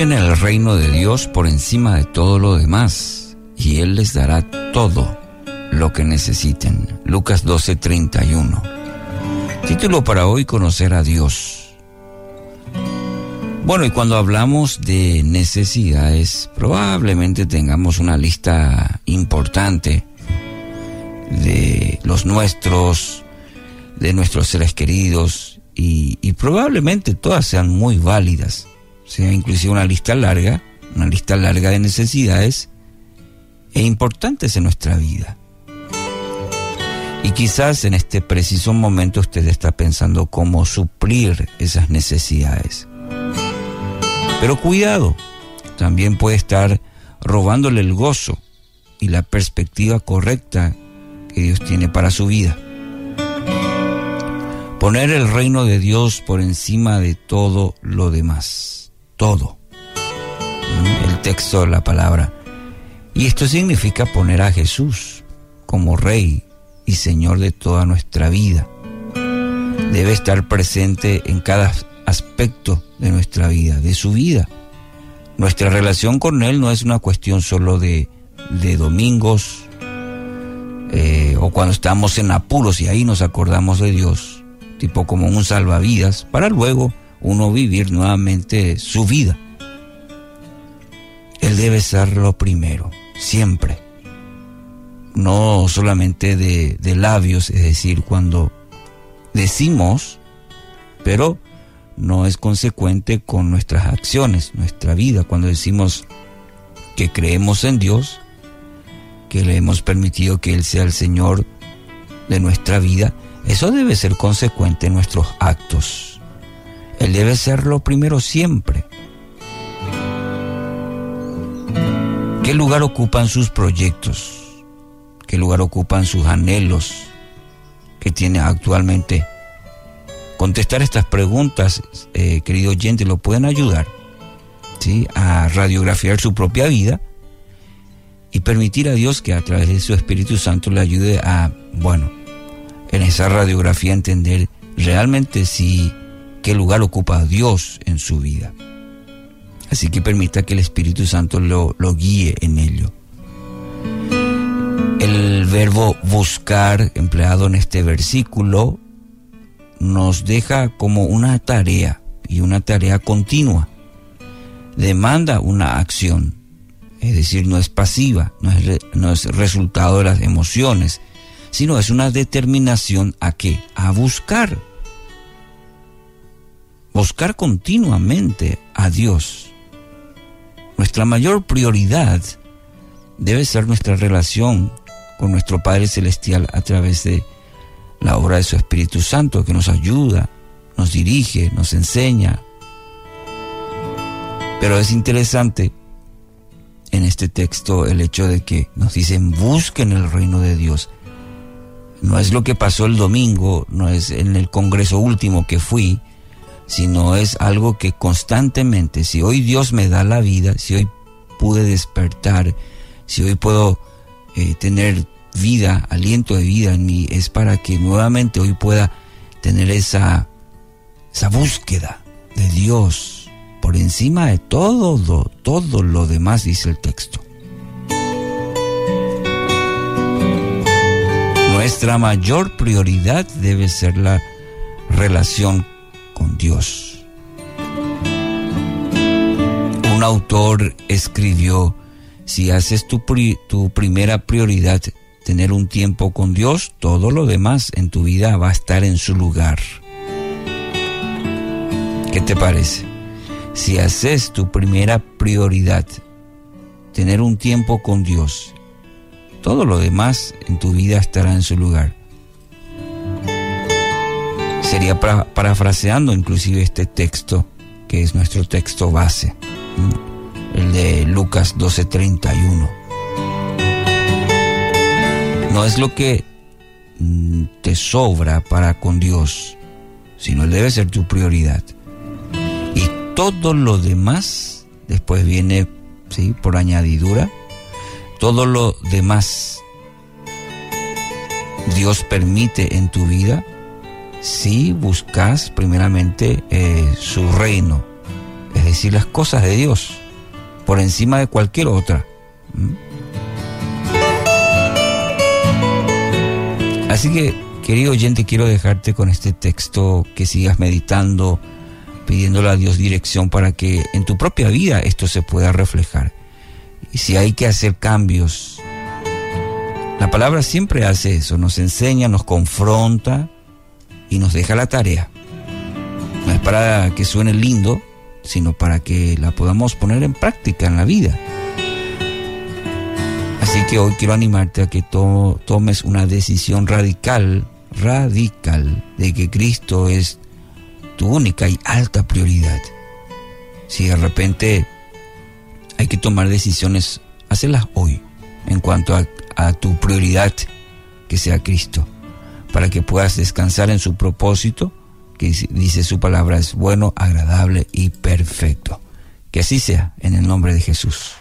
Busquen el reino de Dios por encima de todo lo demás y Él les dará todo lo que necesiten. Lucas 12:31. Título para hoy, conocer a Dios. Bueno, y cuando hablamos de necesidades, probablemente tengamos una lista importante de los nuestros, de nuestros seres queridos, y, y probablemente todas sean muy válidas sea inclusive una lista larga, una lista larga de necesidades e importantes en nuestra vida. Y quizás en este preciso momento usted está pensando cómo suplir esas necesidades. Pero cuidado, también puede estar robándole el gozo y la perspectiva correcta que Dios tiene para su vida. Poner el reino de Dios por encima de todo lo demás todo. El texto, la palabra. Y esto significa poner a Jesús como Rey y Señor de toda nuestra vida. Debe estar presente en cada aspecto de nuestra vida, de su vida. Nuestra relación con Él no es una cuestión solo de, domingos eh, o cuando estamos en apuros y ahí nos acordamos de Dios, tipo como un salvavidas, para luego uno vivir nuevamente su vida. Él debe ser lo primero, siempre. No solamente de, de labios, es decir, cuando decimos, pero no es consecuente con nuestras acciones, nuestra vida. Cuando decimos que creemos en Dios, que le hemos permitido que Él sea el Señor de nuestra vida, eso debe ser consecuente en nuestros actos. Él debe ser lo primero siempre. ¿Qué lugar ocupan sus proyectos? ¿Qué lugar ocupan sus anhelos que tiene actualmente? Contestar estas preguntas, eh, querido lo pueden ayudar ¿sí? a radiografiar su propia vida y permitir a Dios que a través de su Espíritu Santo le ayude a, bueno, en esa radiografía entender realmente si qué lugar ocupa Dios en su vida. Así que permita que el Espíritu Santo lo, lo guíe en ello. El verbo buscar empleado en este versículo nos deja como una tarea y una tarea continua. Demanda una acción, es decir, no es pasiva, no es, no es resultado de las emociones, sino es una determinación a qué? A buscar buscar continuamente a Dios. Nuestra mayor prioridad debe ser nuestra relación con nuestro Padre Celestial a través de la obra de su Espíritu Santo que nos ayuda, nos dirige, nos enseña. Pero es interesante en este texto el hecho de que nos dicen busquen el reino de Dios. No es lo que pasó el domingo, no es en el congreso último que fui, sino es algo que constantemente, si hoy Dios me da la vida, si hoy pude despertar, si hoy puedo eh, tener vida, aliento de vida en mí, es para que nuevamente hoy pueda tener esa, esa búsqueda de Dios por encima de todo todo lo demás, dice el texto. Nuestra mayor prioridad debe ser la relación Dios. Un autor escribió, si haces tu, tu primera prioridad tener un tiempo con Dios, todo lo demás en tu vida va a estar en su lugar. ¿Qué te parece? Si haces tu primera prioridad tener un tiempo con Dios, todo lo demás en tu vida estará en su lugar sería parafraseando inclusive este texto, que es nuestro texto base, el de Lucas 12:31. No es lo que mm, te sobra para con Dios, sino debe ser tu prioridad. Y todo lo demás, después viene, ¿sí? Por añadidura, todo lo demás Dios permite en tu vida si buscas primeramente eh, su reino es decir, las cosas de Dios, por encima de cualquier otra. Así que, querido oyente, quiero dejarte con este texto, que sigas meditando, pidiéndole a Dios dirección para que en tu propia vida esto se pueda reflejar. Y si hay que hacer cambios, la palabra siempre hace eso, nos enseña, nos confronta y nos deja la tarea. No es para que suene lindo, sino para que la podamos poner en práctica en la vida. Así que hoy quiero animarte a que tomes una decisión radical, radical, de que Cristo es tu única y alta prioridad. Si de repente hay que tomar decisiones, hacelas hoy en cuanto a, a tu prioridad, que sea Cristo, para que puedas descansar en su propósito, que dice su palabra es bueno, agradable y perfecto. Que así sea, en el nombre de Jesús.